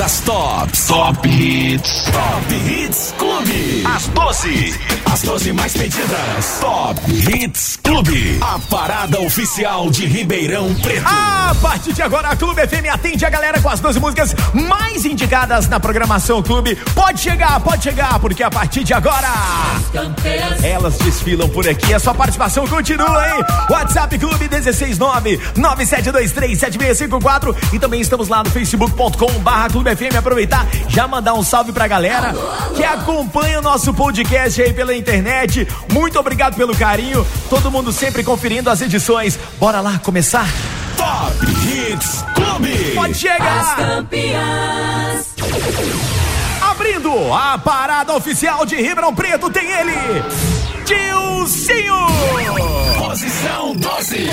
das tops. Top Hits. Top Hits Clube. As 12. As 12 mais pedidas. Top Hits Clube. A parada oficial de Ribeirão Preto. A partir de agora, a Clube FM atende a galera com as 12 músicas mais indicadas na programação Clube. Pode chegar, pode chegar, porque a partir de agora. Elas desfilam por aqui. A sua participação continua, hein? WhatsApp Clube 169 9723 7654 e também estamos lá no facebook.com barra Clube FM. Aproveitar, já mandar um salve pra galera que acompanha o nosso podcast aí pela internet. Muito obrigado pelo carinho. Todo mundo sempre conferindo as edições. Bora lá começar? Top Hits Clube. Pode chegar! As campeãs. Abrindo a parada oficial de Ribeirão Preto, tem ele, Dilcinho! Posição 12.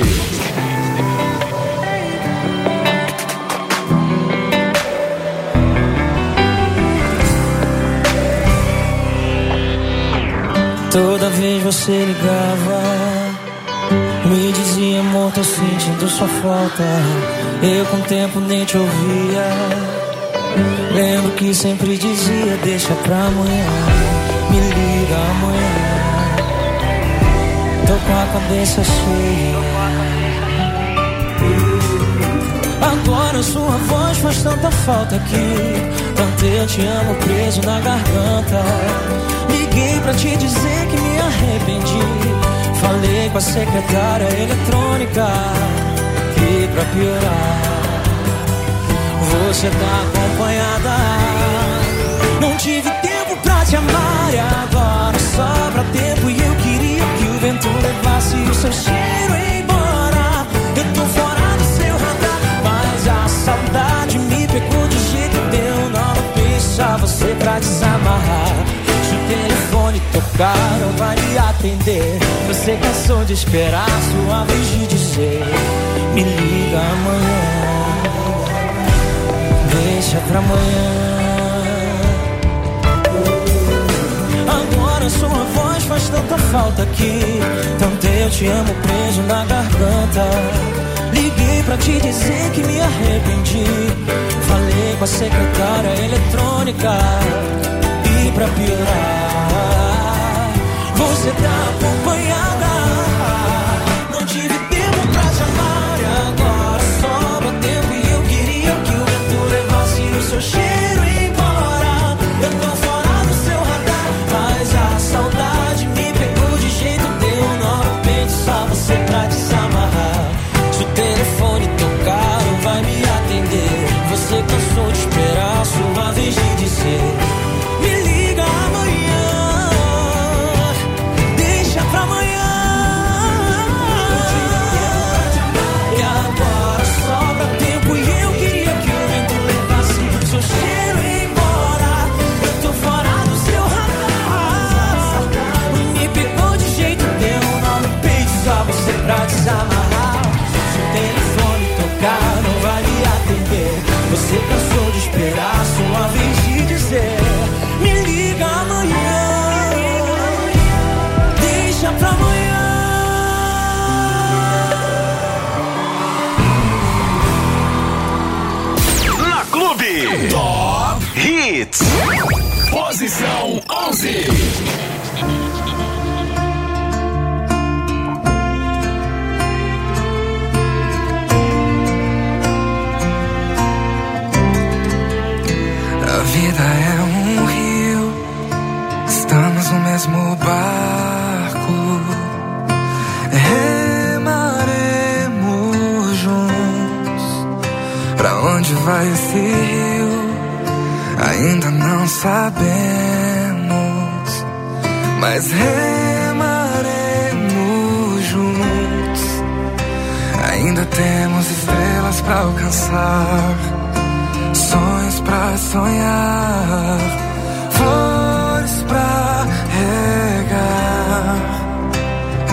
Toda vez você ligava, me dizia amor, tô sentindo sua falta. Eu com o tempo nem te ouvia. Lembro que sempre dizia, deixa pra amanhã, me liga amanhã. Tô com a cabeça cheia. Agora sua voz faz tanta falta aqui. Tanto eu te amo preso na garganta. Liguei pra te dizer que me arrependi. Falei com a secretária eletrônica. E pra piorar, você tá acompanhada. Não tive tempo pra te amar e agora sobra tempo. E eu queria que o vento levasse o seu cheiro embora. Eu tô fora do seu radar, mas a saudade me pegou de jeito deu. Não deixa você pra desamarrar. Telefone tocar, não vai me atender. Você cansou de esperar sua vez de dizer: Me liga amanhã. Deixa pra amanhã. Agora sua voz faz tanta falta aqui. Tanto eu te amo preso na garganta. Liguei pra te dizer que me arrependi. Falei com a secretária eletrônica. Pra piorar, você tá acompanhada. Não tive tempo pra te amar. E agora sobra tempo. E eu queria que o vento levasse o seu cheiro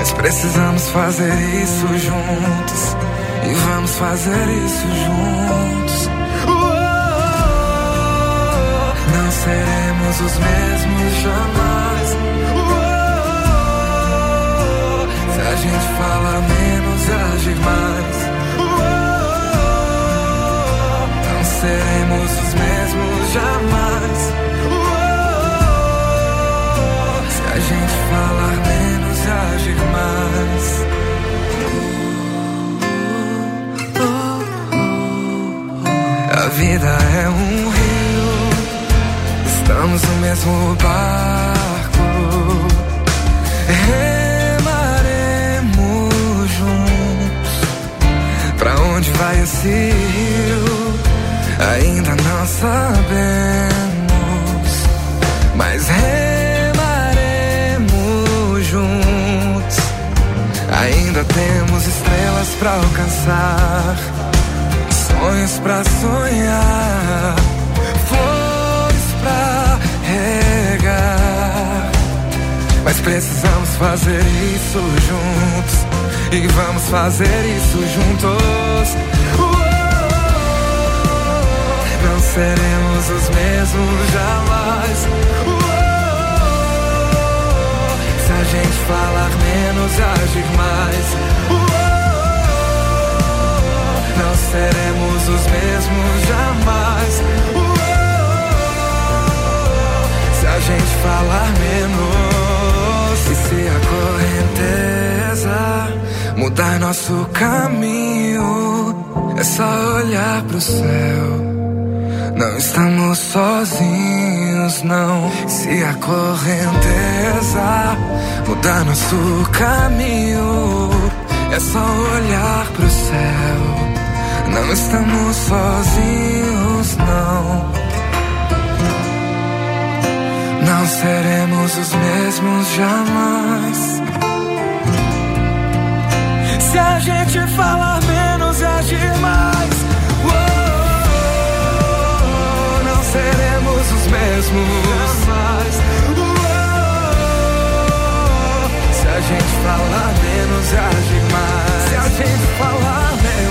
Mas precisamos fazer isso juntos e vamos fazer isso juntos. Uou, Não seremos os mesmos jamais. Uou, Se a gente fala menos e agir mais. Uou, Não seremos os mesmos reagir A vida é um rio, estamos no mesmo barco. Remaremos juntos. Pra onde vai esse rio? Ainda não sabemos, mas. Hey, Ainda temos estrelas pra alcançar sonhos pra sonhar, flores pra regar. Mas precisamos fazer isso juntos e vamos fazer isso juntos. não seremos os mesmos jamais. Falar menos agir mais não seremos os mesmos jamais. se a gente falar menos, e se a correnteza mudar nosso caminho, é só olhar pro céu. Não estamos sozinhos, não. Se a correnteza mudar nosso caminho, é só olhar pro céu. Não estamos sozinhos, não. Não seremos os mesmos jamais. Se a gente falar menos e agir seremos os mesmos jamais. Oh, se a gente falar menos e agir mais, se a gente falar menos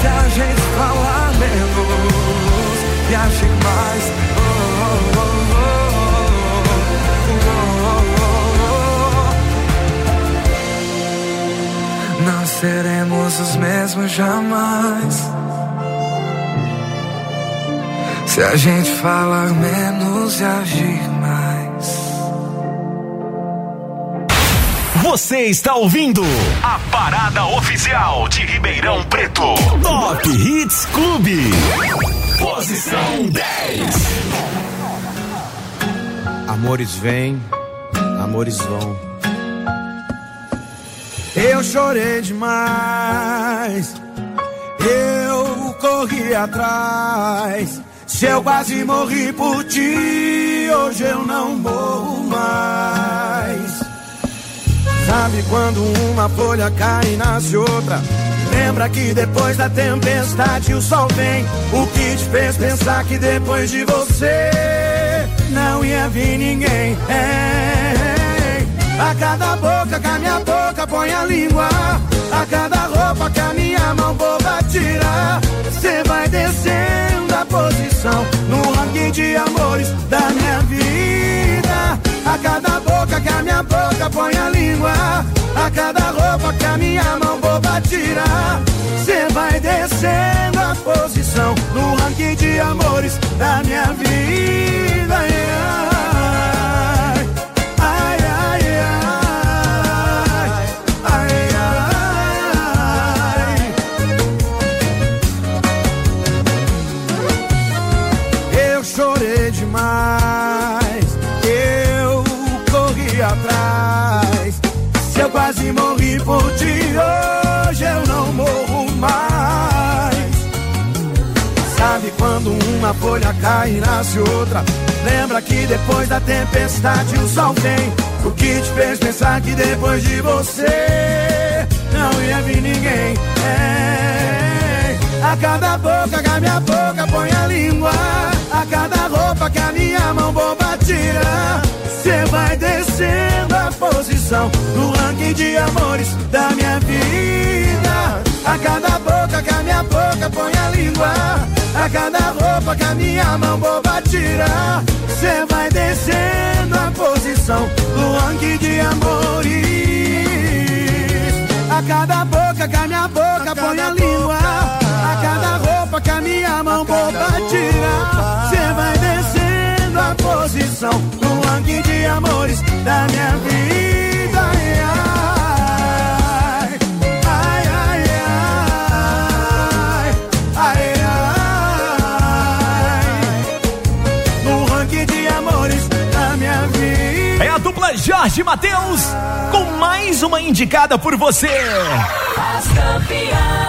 se a gente falar menos e agir mais. Oh, oh, oh, Não seremos os mesmos jamais. Se a gente falar menos e agir Você está ouvindo a parada oficial de Ribeirão Preto. Top Hits Clube. Posição 10. Amores vêm, amores vão. Eu chorei demais. Eu corri atrás. Se eu quase morri por ti, hoje eu não morro mais. Sabe quando uma folha cai e nasce outra? Lembra que depois da tempestade o sol vem. O que te fez pensar que depois de você não ia vir ninguém? É, a cada boca que a minha boca põe a língua. A cada roupa que a minha mão boba tira. Cê vai descendo a posição no ranking de amores da minha vida. A cada boca que a minha boca põe a língua A cada roupa que a minha mão boba tira Cê vai descendo a posição No ranking de amores da minha vida Ai, folha cai e nasce outra? Lembra que depois da tempestade o sol vem. O que te fez pensar que depois de você não ia vir ninguém? É, a cada boca que a minha boca põe a língua, a cada roupa que a minha mão boba tira. Você vai descendo a posição no ranking de amores da minha vida. A cada boca que a minha boca põe a língua, a cada roupa que a minha mão boba tira. Você vai descendo a posição no ranking de amores. A cada boca que a minha boca põe a língua, a cada roupa que a minha mão boba tira. Você vai descendo a posição no ranking de amores da minha vida. Ai, Jorge Matheus, com mais uma indicada por você. As campeãs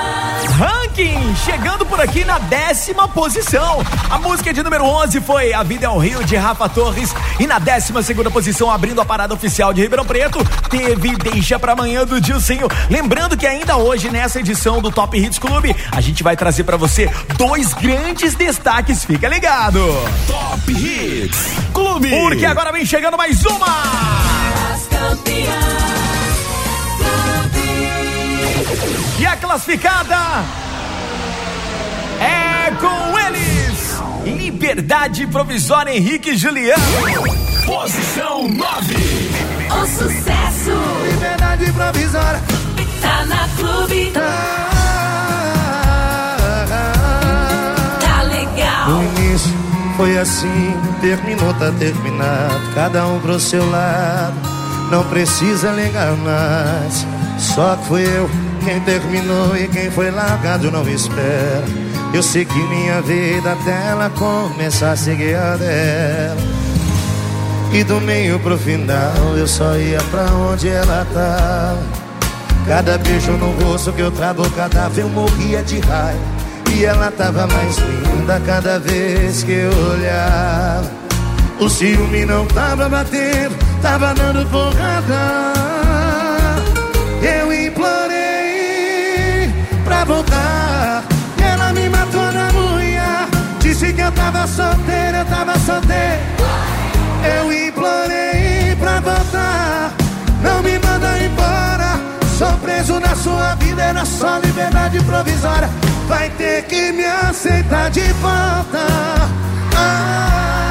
chegando por aqui na décima posição. A música de número 11 foi A Vida é o Rio, de Rafa Torres. E na décima segunda posição, abrindo a parada oficial de Ribeirão Preto, teve Deixa Pra Amanhã do Dilcinho. Lembrando que ainda hoje, nessa edição do Top Hits Clube, a gente vai trazer para você dois grandes destaques. Fica ligado. Top Hits Clube. Porque agora vem chegando mais uma. As campeãs. E a classificada com eles: Liberdade Provisória Henrique Juliano. Posição 9. O sucesso. Liberdade Provisória. Tá na clube. Tá, tá legal. O início foi assim, terminou, tá terminado. Cada um pro seu lado. Não precisa ligar mais. Só que fui eu quem terminou e quem foi largado não espera. Eu segui minha vida até ela começar a seguir a dela. E do meio pro final eu só ia pra onde ela tá. Cada beijo no rosto que eu travo cadáver eu morria de raiva. E ela tava mais linda cada vez que eu olhava. O ciúme não tava batendo, tava dando porrada. Eu pra voltar. Disse que eu tava solteiro, eu tava solteiro. Eu implorei pra voltar. Não me manda embora. Sou preso na sua vida, era só liberdade provisória. Vai ter que me aceitar de volta. Ah,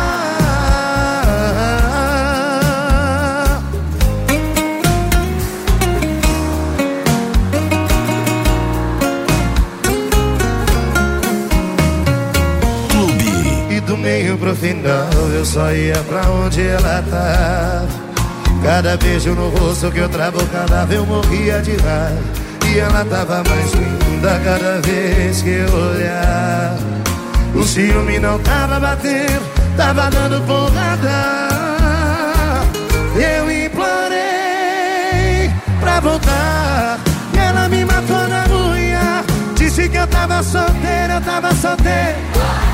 pro final eu só ia pra onde ela tava Cada beijo no rosto que eu travo o cadáver eu morria de raiva. E ela tava mais linda cada vez que eu olhava O ciúme não tava batendo, tava dando porrada. Eu implorei pra voltar. E ela me matou na unha. Disse que eu tava solteiro, eu tava solteiro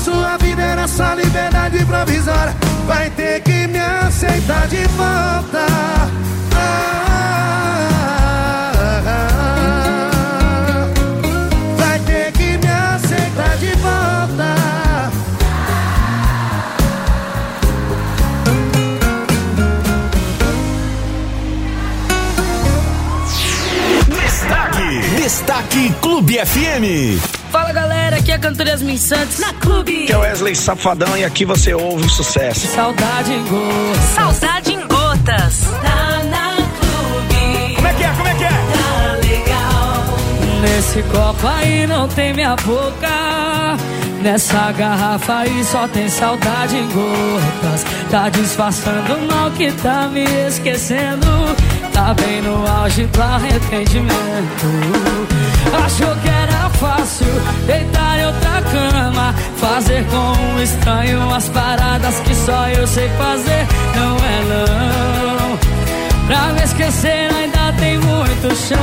sua vida era só liberdade provisória. Vai ter que me aceitar de volta. vai ter que me aceitar de volta. Destaque, destaque Clube FM. Fala galera, aqui é a cantora Yasmin Santos na Clube. Que é Wesley Safadão e aqui você ouve o sucesso. Saudade em gotas. Saudade em gotas. Tá na Clube. Como é que é? Como é que é? Tá legal. Nesse copo aí não tem minha boca. Nessa garrafa aí só tem saudade em gotas. Tá disfarçando o mal que tá me esquecendo. Tá bem no auge do arrependimento. Achou que era fácil deitar em outra cama, fazer com um estranho as paradas que só eu sei fazer. Não é não. Pra me esquecer ainda tem muito chão.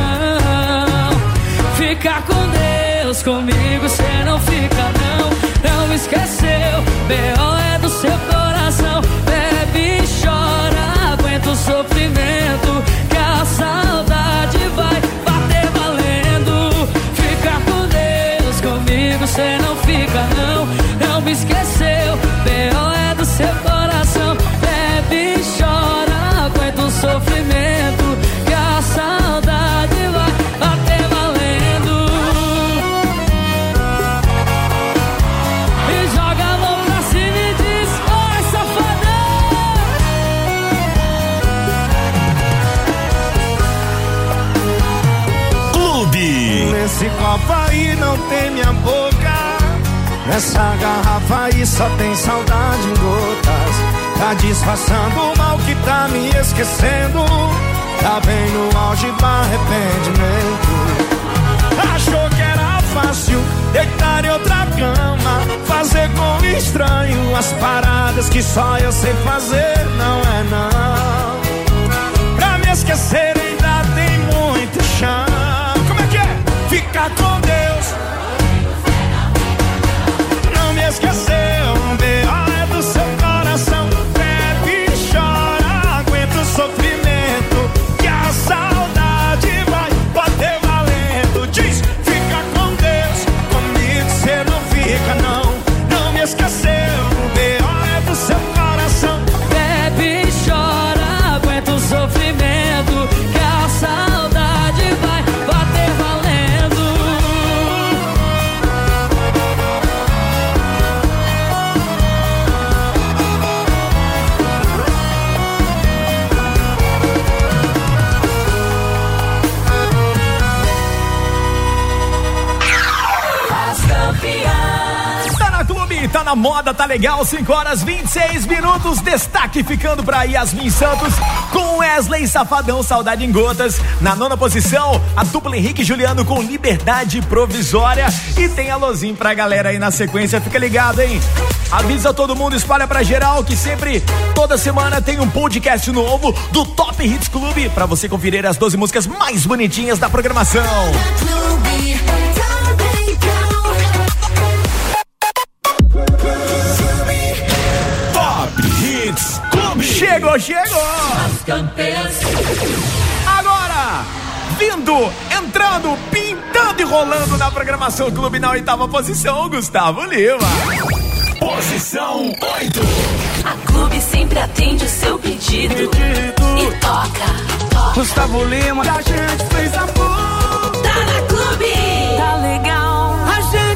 Fica com Deus, comigo cê não fica não. Não esqueceu, B.O. é do seu coração. Bebe e chora, aguenta o sofrimento saudade vai você não fica não. Não me esqueceu B.O. é do seu coração. Bebe chora Aguenta o sofrimento Esse copo aí não tem minha boca. Nessa garrafa aí só tem saudade em gotas. Tá disfarçando o mal que tá me esquecendo. Tá bem no auge do arrependimento. Achou que era fácil deitar em outra cama. Fazer com estranho as paradas que só eu sei fazer. Não é não. Pra me esquecer Não na moda, tá legal. 5 horas 26 minutos. Destaque ficando pra Yasmin Santos com Wesley Safadão, Saudade em Gotas. Na nona posição, a dupla Henrique Juliano com Liberdade Provisória. E tem alôzinho pra galera aí na sequência. Fica ligado, hein? Avisa todo mundo, espalha pra geral que sempre, toda semana, tem um podcast novo do Top Hits Clube pra você conferir as 12 músicas mais bonitinhas da programação. Top Chegou, chegou! Agora, vindo, entrando, pintando e rolando na programação Clube na oitava posição, Gustavo Lima. Posição 8. A Clube sempre atende o seu pedido. E toca, toca. Gustavo Lima, a gente fez amor. Tá na Clube. Tá legal.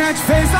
E a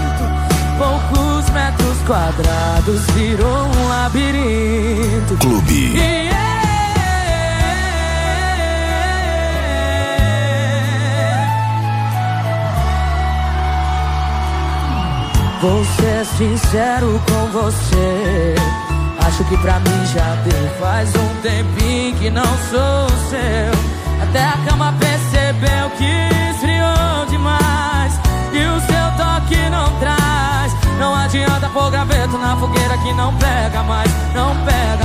Poucos metros quadrados virou um labirinto. Clube. E Vou ser sincero com você. Acho que pra mim já deu. Faz um tempinho que não sou seu. Até a cama percebeu que esfriou demais. E o seu toque não traz. Não adianta pôr graveto na fogueira que não pega mais. Não pega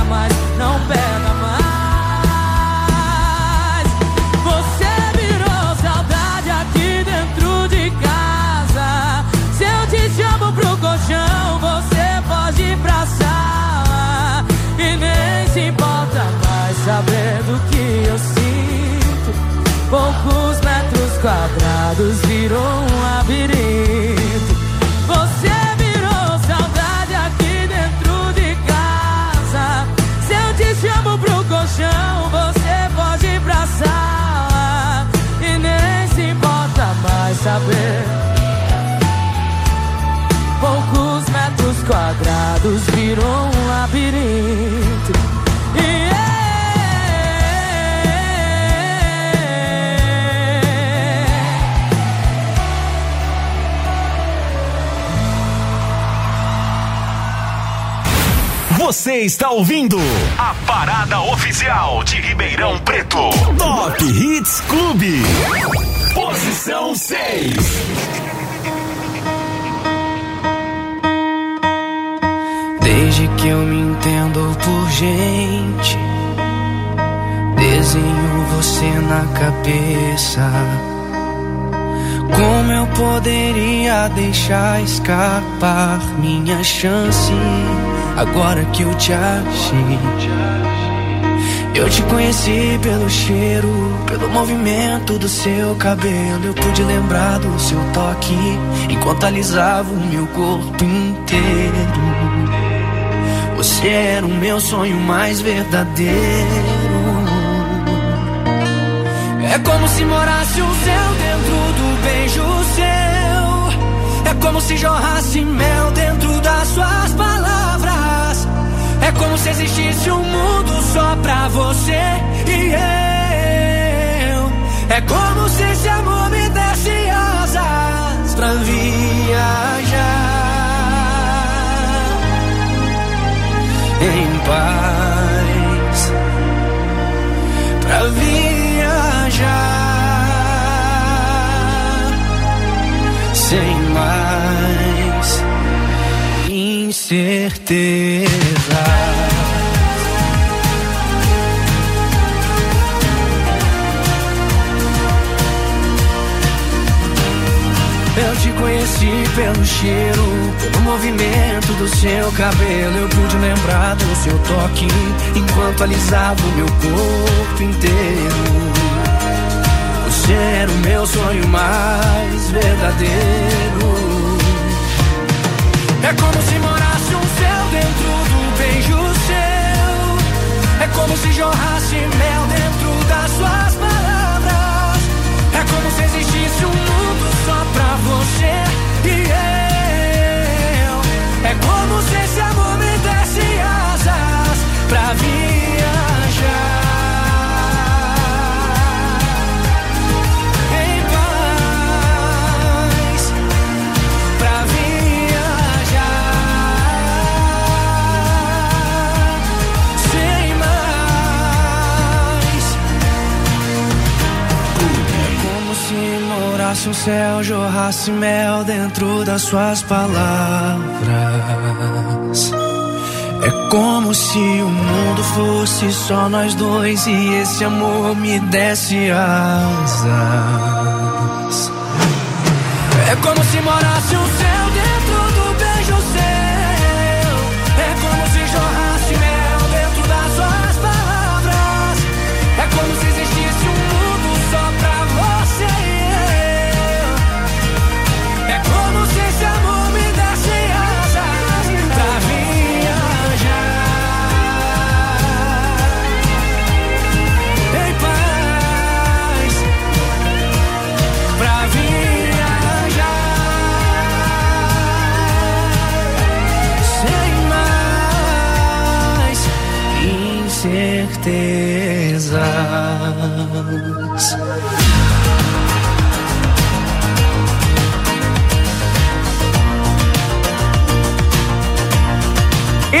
está ouvindo a parada oficial de Ribeirão Preto. Top Hits Clube. Posição 6. Desde que eu me entendo por gente, desenho você na cabeça. Como eu poderia deixar escapar minha chance? Agora que eu te achei. Eu te conheci pelo cheiro, pelo movimento do seu cabelo. Eu pude lembrar do seu toque enquanto alisava o meu corpo inteiro. Você era o meu sonho mais verdadeiro. É como se morasse o céu dentro do beijo seu. É como se jorrasse mel dentro das suas palavras. É como se existisse um mundo só pra você e eu. É como se esse amor me desse asas pra viajar em paz. Pra viajar sem mais incerteza. Eu te conheci pelo cheiro, pelo movimento do seu cabelo. Eu pude lembrar do seu toque enquanto alisava o meu corpo inteiro. Você era o meu sonho mais verdadeiro. É como se morasse um céu dentro do beijo seu. É como se jorrasse mel dentro das suas palavras. Jorrasse mel dentro das suas palavras. É como se o mundo fosse só nós dois e esse amor me desse asas. É como se morasse um céu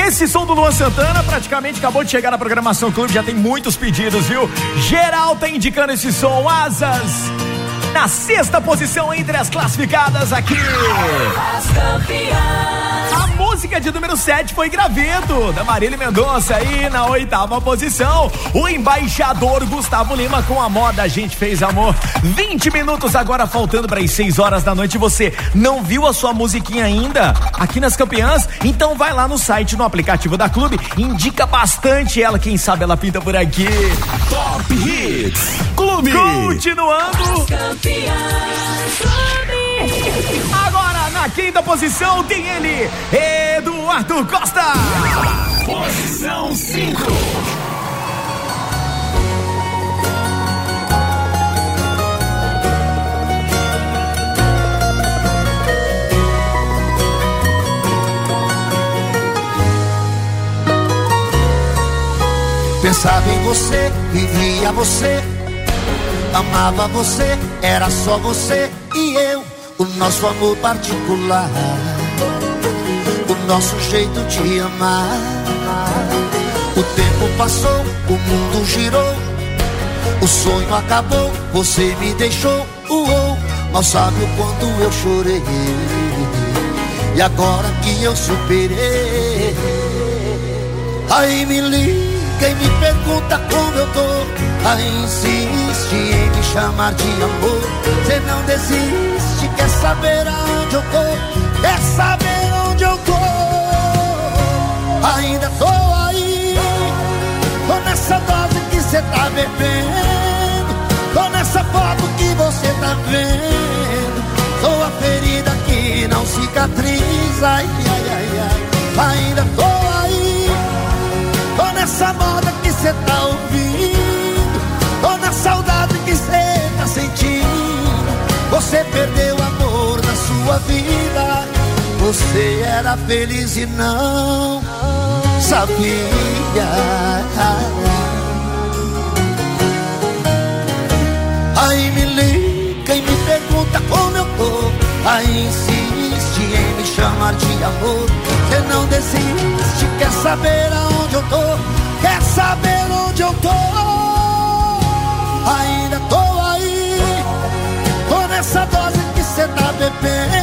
Esse som do Luan Santana praticamente acabou de chegar na programação Clube, já tem muitos pedidos, viu? Geral tá indicando esse som, Asas. Na sexta posição entre as classificadas aqui. A música de número 7 foi Graveto, da Marília Mendonça. E na oitava posição, o embaixador Gustavo Lima com a moda A Gente Fez Amor. 20 minutos agora faltando para as 6 horas da noite. Você não viu a sua musiquinha ainda aqui nas campeãs? Então vai lá no site, no aplicativo da Clube, indica bastante ela, quem sabe ela pinta por aqui. Top Hits Clube. Continuando. Agora na quinta posição tem ele, Eduardo Costa. Posição 5. Pensava em você, vivia você, amava você, era só você e eu, o nosso amor particular, o nosso jeito de amar. O tempo passou, o mundo girou, o sonho acabou, você me deixou, uou, mal sabe o quanto eu chorei. E agora que eu superei, aí me liga quem me pergunta como eu tô. Aí insiste em me chamar de amor. Você não desiste, quer saber aonde eu tô Quer saber onde eu tô. Ainda tô aí Tô nessa dose que cê tá bebendo Tô nessa foto que você tá vendo. Sou a ferida que não cicatriza Ai, ai, ai, ai. Ainda tô aí Tô nessa moda que cê tá ouvindo Tô na Você perdeu o amor da sua vida. Você era feliz e não sabia. Aí me liga e me pergunta como eu tô. Aí insiste em me chamar de amor. Você não desiste, quer saber aonde eu tô? Quer saber onde eu tô? Ainda tô nessa dose que cê tá bebendo.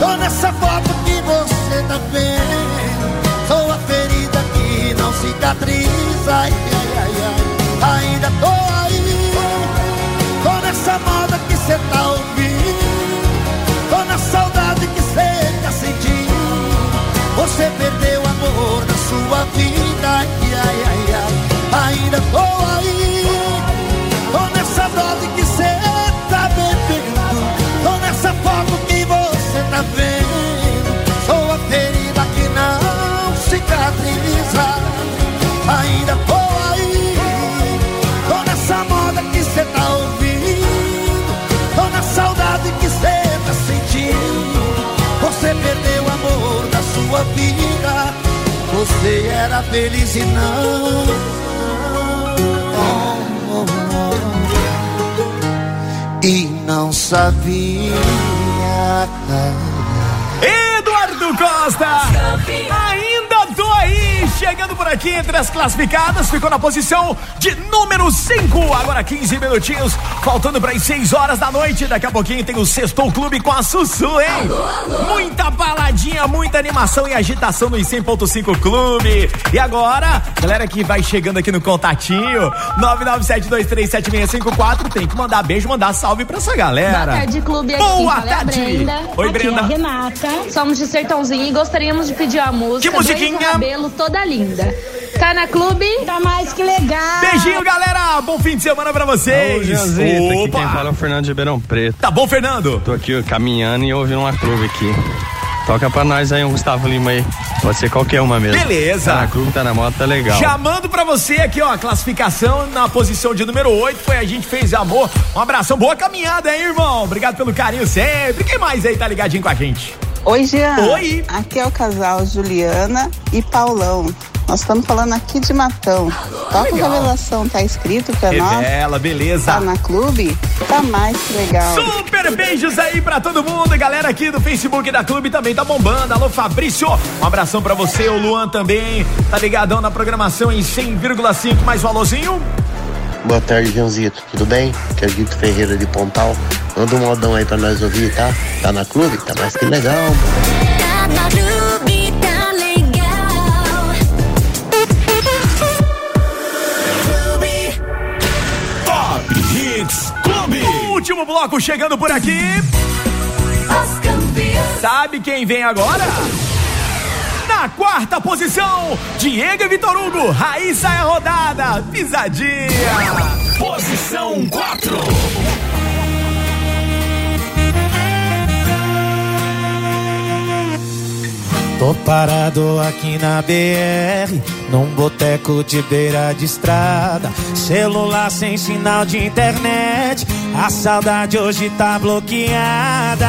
Tô nessa foto que você tá vendo. Sou a ferida que não cicatriza. Ai, ai, ai, ai. Ainda tô aí. Tô nessa moda que cê tá ouvindo. Tô na saudade que cê tá sentindo. Você perdeu amor era feliz e não. Oh, oh, oh. E não sabia. Eduardo Costa! Chegando por aqui entre as classificadas, ficou na posição de número 5. Agora 15 minutinhos, faltando para as 6 horas da noite. Daqui a pouquinho tem o Sextou Clube com a Sussu, hein? Muita baladinha, muita animação e agitação no 100.5 Clube. E agora, galera que vai chegando aqui no contatinho, 997237654, tem que mandar beijo, mandar salve pra essa galera. Boa tarde, clube. Aqui Boa é tarde. Brenda. Oi, Aqui Brenda. É Renata. Somos de Sertãozinho e gostaríamos de pedir a música. Que musiquinha? Dois cabelo toda linda. Tá na clube? Tá mais que legal. Beijinho, galera! Bom fim de semana pra vocês! Janzita, aqui Opa! quem fala é o Fernando de Ribeirão Preto. Tá bom, Fernando? Tô aqui caminhando e ouvindo uma clube aqui. Toca pra nós aí um Gustavo Lima aí. Pode ser qualquer uma mesmo. Beleza. Tá na clube, tá na moto, tá legal. Já mando pra você aqui, ó, a classificação na posição de número 8 foi a gente fez amor. Um abração, boa caminhada, hein, irmão? Obrigado pelo carinho sempre. Quem mais aí tá ligadinho com a gente? Oi, Jean. Oi. Aqui é o casal Juliana e Paulão. Nós estamos falando aqui de Matão. Toca legal. revelação, tá escrito pra nós. Revela, beleza. Tá na clube? Tá mais que legal. Super beijos aí pra todo mundo, galera aqui do Facebook da Clube também tá bombando. Alô Fabrício, um abração pra você, o Luan também, tá ligadão na programação em 100,5 mais valorzinho. Boa tarde, Janzito. Tudo bem? Que é Guito Ferreira de Pontal. Manda um modão aí pra nós ouvir, tá? Tá na clube? Tá mais que legal. Tá na clube, tá legal. Clube. Top Hits Clube. Último bloco chegando por aqui. Os campeões. Sabe quem vem agora? Na quarta posição, Diego e Vitor Hugo, Raíssa é a rodada, pisadinha. Posição 4. Tô parado aqui na BR, num boteco de beira de estrada. Celular sem sinal de internet, a saudade hoje tá bloqueada.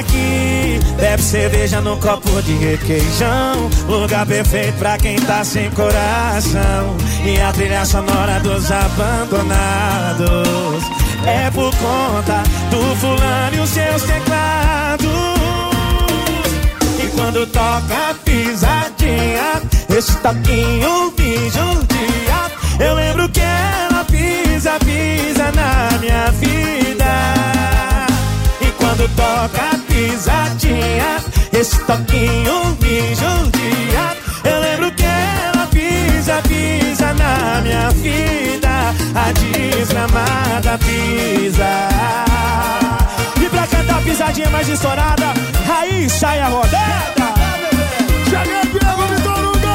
Aqui, bebe cerveja no copo de requeijão. Lugar perfeito pra quem tá sem coração. E a trilha sonora dos abandonados. É por conta do fulano e os seus teclados. Quando toca pisadinha, esse toquinho me judia. Eu lembro que ela pisa, pisa na minha vida. E quando toca pisadinha, esse toquinho me judia. Eu lembro que ela pisa, pisa na minha vida. A desgramada pisa. Pisadinha mais estourada, aí sai a rodada. Chega Diego Vitor Hugo.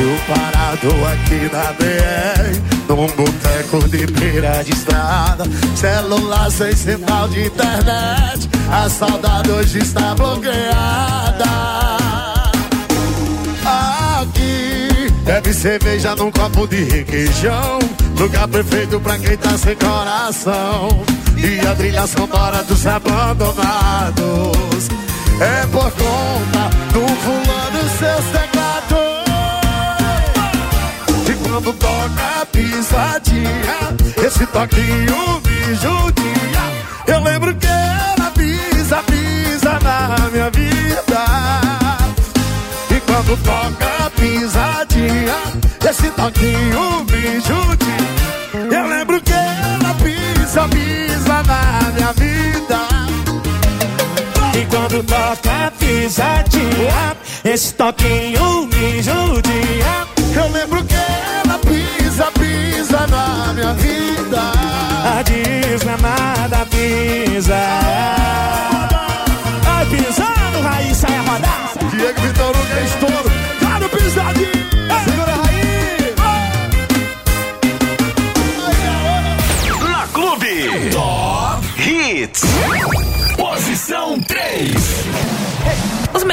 Eu parado aqui na BR, num boteco de beira de estrada. Celular sem sinal de internet, a saudade hoje está bloqueada. Bebe cerveja num copo de requeijão. Lugar perfeito pra quem tá sem coração. E a trilha sonora dos abandonados. É por conta do fulano e seus teclados. E quando toca a pisadinha, esse toquinho me judia. Eu lembro que ela pisa, pisa na minha vida. E quando toca a pisadinha, esse toquinho me judia. Eu lembro que ela pisa, pisa na minha vida. E quando toca pisadinha, esse toquinho me judia. Eu lembro que ela pisa, pisa na minha vida. A desgramada pisa.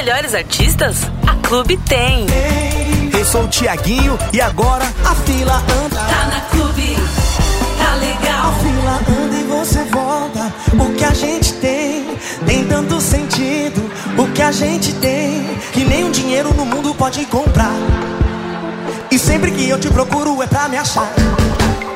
Melhores artistas, a Clube tem. Eu sou o Tiaguinho e agora a fila anda. Tá na Clube, tá legal. A fila anda e você volta. O que a gente tem tem tanto sentido. O que a gente tem, que nenhum dinheiro no mundo pode comprar. E sempre que eu te procuro é pra me achar.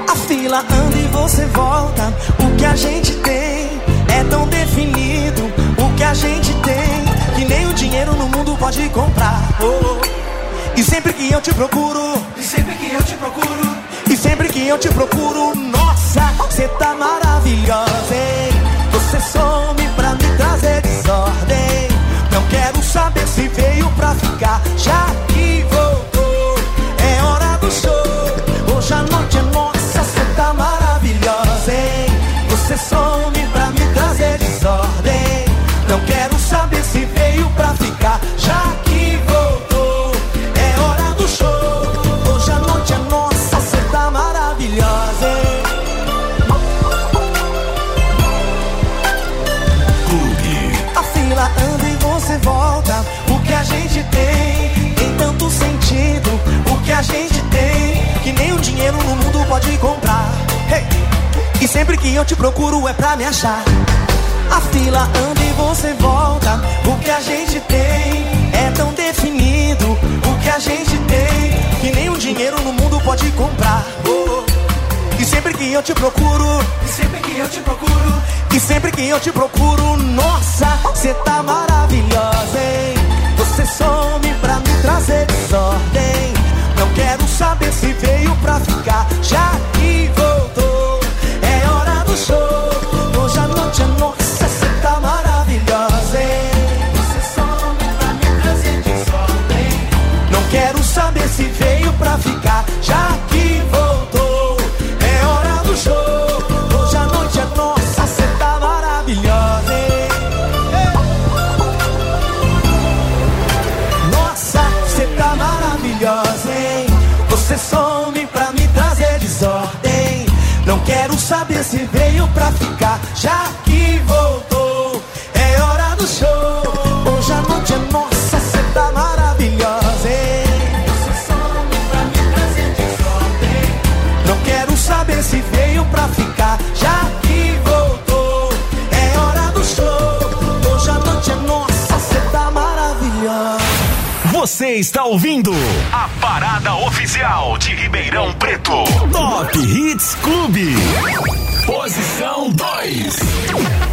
A fila anda e você volta. O que a gente tem é tão definido. O que a gente tem, que nem o dinheiro no mundo pode comprar. Oh, oh. E sempre que eu te procuro, e sempre que eu te procuro, e sempre que eu te procuro, nossa, você tá maravilhosa, hein? Você some pra me trazer desordem. Não quero saber se veio pra ficar, já que voltou. É hora do show. Hoje a noite é nossa, você tá maravilhosa, hein? Você some sempre que eu te procuro é pra me achar. A fila anda e você volta. O que a gente tem é tão definido. O que a gente tem que o dinheiro no mundo pode comprar. Oh, oh. E sempre que eu te procuro, e sempre que eu te procuro, e sempre que eu te procuro, nossa, você tá maravilhosa, hein? Você some pra me trazer desordem. Não quero saber se veio pra ficar, já do show. Hoje a noite é nossa, você tá maravilhosa, hein? Você some pra me trazer desordem. Não quero saber se veio pra ficar, já que voltou. É hora do show. Hoje a noite é nossa, você tá maravilhosa. Você está ouvindo a parada oficial de Ribeirão Preto. Top Hits Clube. Posição 2.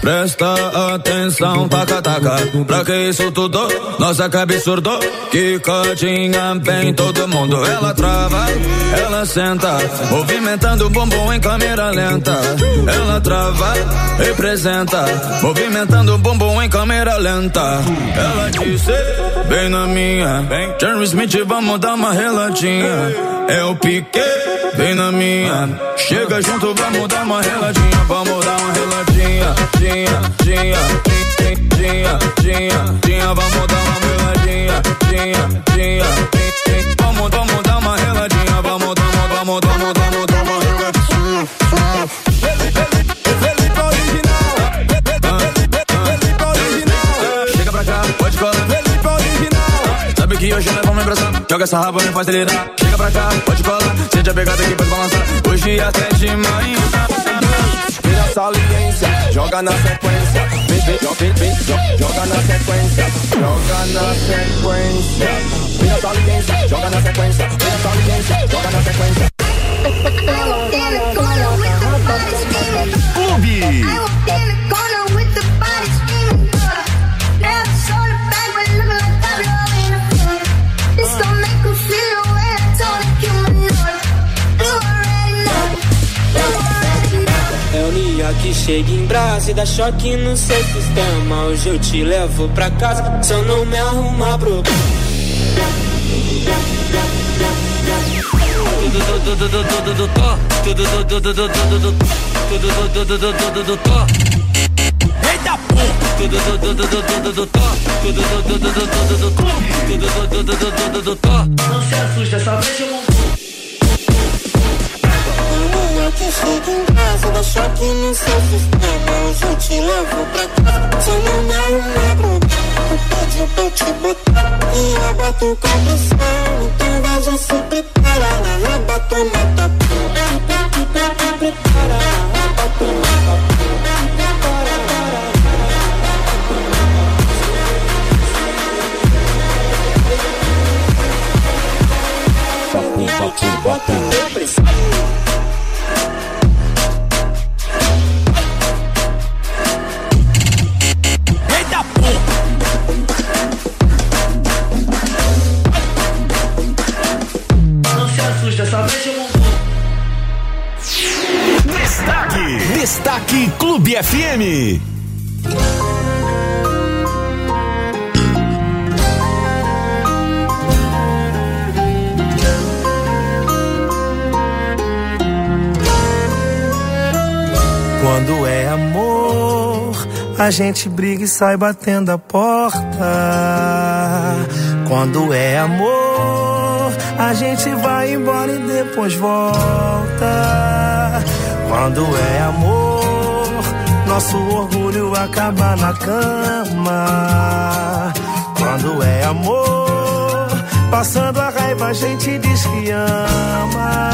Presta atenção, taca taca. Pra que isso tudo? Nossa cabeça surdo Quicadinha bem todo mundo. Ela trava, ela senta Movimentando o bumbum em câmera lenta. Ela trava, representa Movimentando o bumbum em câmera lenta. Ela disse, bem na minha Jeremy Smith, vamos dar uma reladinha. É o pique, bem na minha Chega junto, vamos dar uma reladinha, vamos dar uma reladinha, dinha, dinha, dinha, dinha, dinha, dinha, vamos dar uma reladinha, dinha, dinha, vamos, vamos dar uma reladinha, vamos, vamos, vamos, vamos, vamos dar uma reladinha. Felipe original. Original. Chega pra cá, pode colar. Felipe original. Sabe que hoje nós vamos emprestar. Joga essa raba, me faz acelerar. Chega pra cá, pode colar. Sente a pegada aqui, pode balançar. Hoje até de manhã. Saliência, joga na sequência. Vem, vem, vem, vem, jo- joga na sequência. Joga na sequência. Vira saliência, joga na sequência. Vira saliência, joga na sequência. Clube. Que chega em brasa e dá choque no seu sistema. Hoje eu te levo pra casa, só não me arrumar problema. Eita Não se assusta, só vejo um Que chega em casa, dá choque no seu sistema. Hoje eu te levo pra casa. Seu nome é um negro. Pediu pra eu te botar e eu boto com pressão. Então vai já se prepara. Eu boto no tapão. Prepara, eu boto no tapão. A gente briga e sai batendo a porta. Quando é amor, a gente vai embora e depois volta. Quando é amor, nosso orgulho acaba na cama. Quando é amor, passando a raiva a gente diz que ama.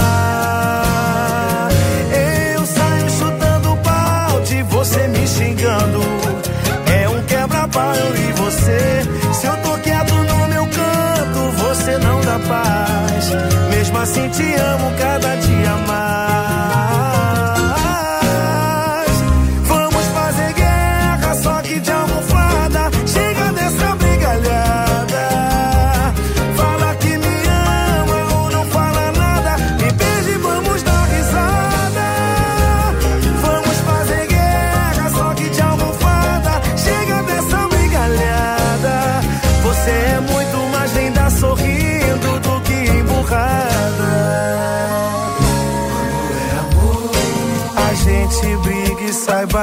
Xingando. É um quebra-pau e você. Se eu tô quieto no meu canto, você não dá paz. Mesmo assim te amo cada dia mais.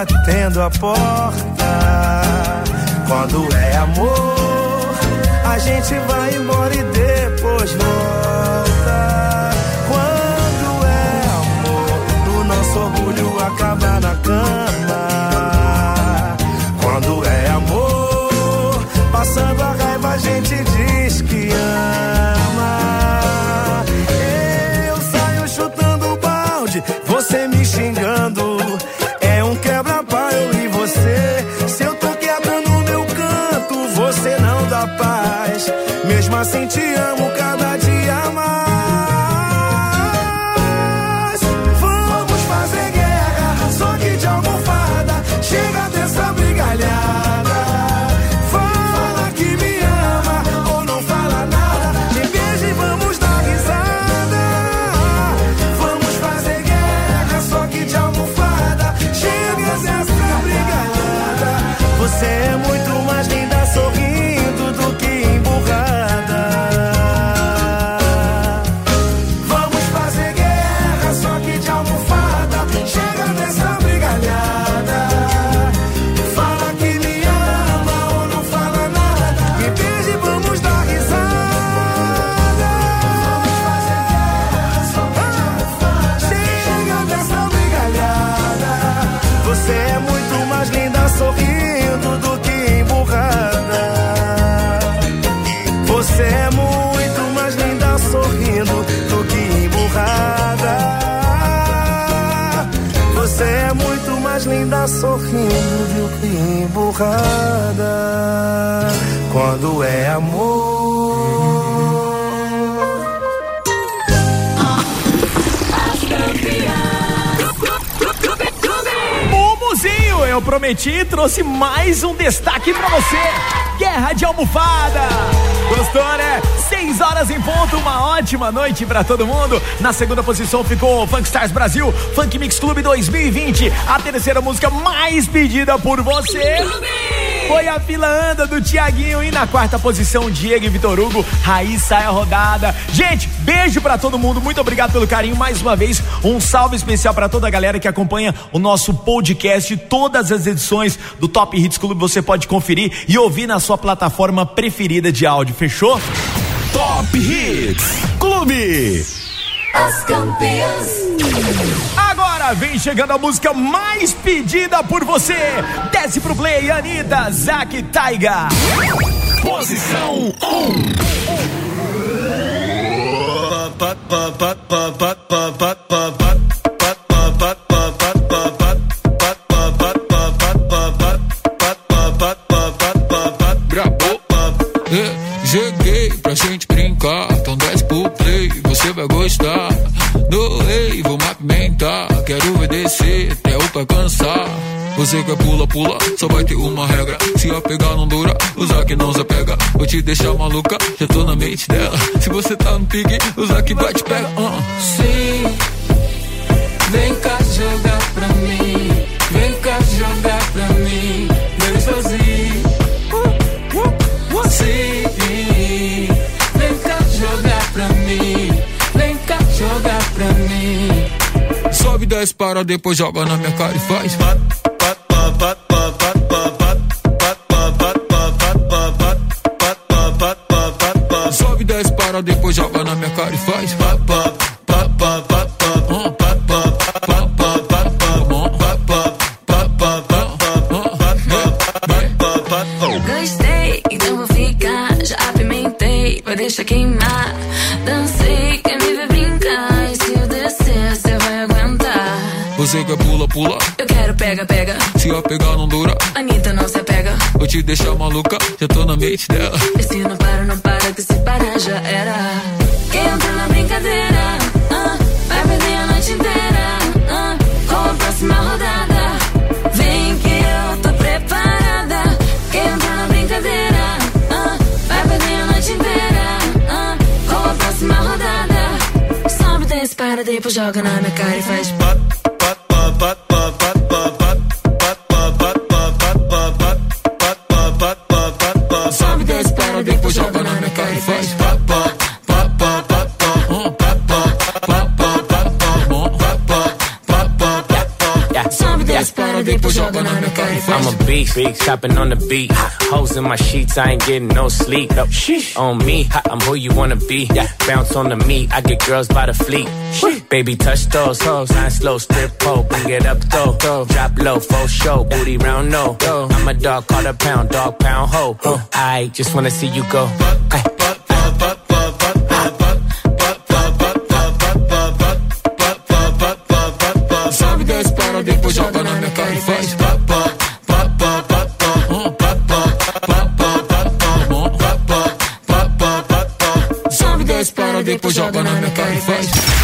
Batendo a porta. Quando é amor, a gente vai embora e depois volta. Quando é amor, o nosso orgulho acaba na cama. Assim te amo Prometi e trouxe mais um destaque pra você. Guerra de almofada. Gostou, né? Seis horas em ponto, uma ótima noite pra todo mundo. Na segunda posição ficou Funk Stars Brasil, Funk Mix Clube 2020, a terceira música mais pedida por você. Foi a fila anda do Tiaguinho e na quarta posição Diego e Vitor Hugo, Raiz sai a rodada. Gente, beijo pra todo mundo, muito obrigado pelo carinho mais uma vez. Um salve especial pra toda a galera que acompanha o nosso podcast, todas as edições do Top Hits Clube você pode conferir e ouvir na sua plataforma preferida de áudio, fechou? Top Hits Clube. As campeãs. Agora vem chegando a música mais pedida por você. Desce pro play, Anitta, Zack Taiga. Posição 1. Brabo, é, cheguei pra gente brincar. Então desce pro play, você vai gostar. Doei, vou movimentar. Quero ver Você quer pula, pula, só vai ter uma regra. Se a pegar não dura, usar que não se pega. Vou te deixar maluca, já tô na mente dela. Se você tá no pique, usar que vai te pega. Uh. Sim, vem cá jogar pra mim. Vem cá jogar pra mim. Vem sozinho. Sim, vem cá jogar pra mim. Vem cá jogar pra mim. Sobe 10 para, depois joga na minha cara e faz. Sobe 10 para, depois joga na minha cara e faz. Gostei, Você quer pula, pula. Eu quero pega, pega. Se a pegar não dura, Anitta não se apega. vou te deixar maluca, já tô na mente dela. E se não para, não para, que se parar já era. Quem entra na brincadeira, ah, vai perder a noite inteira. ah, com a próxima rodada. Vem que eu tô preparada. Quem entra na brincadeira, ah, vai perder a noite inteira. ah, com a próxima rodada. Sobe, desce, para, depois joga na minha cara e faz. Beast, chopping on the beat. Hoes in my sheets, I ain't getting no sleep. No, on me, I'm who you wanna be. Bounce on the meat, I get girls by the fleet. Baby, touch those hoes, nine slow, strip pole, bring it up though. Drop low, full show, booty round no. I'm a dog, call a pound, dog pound ho. I just wanna see you go. Ay. Depois joga na minha cara e faz.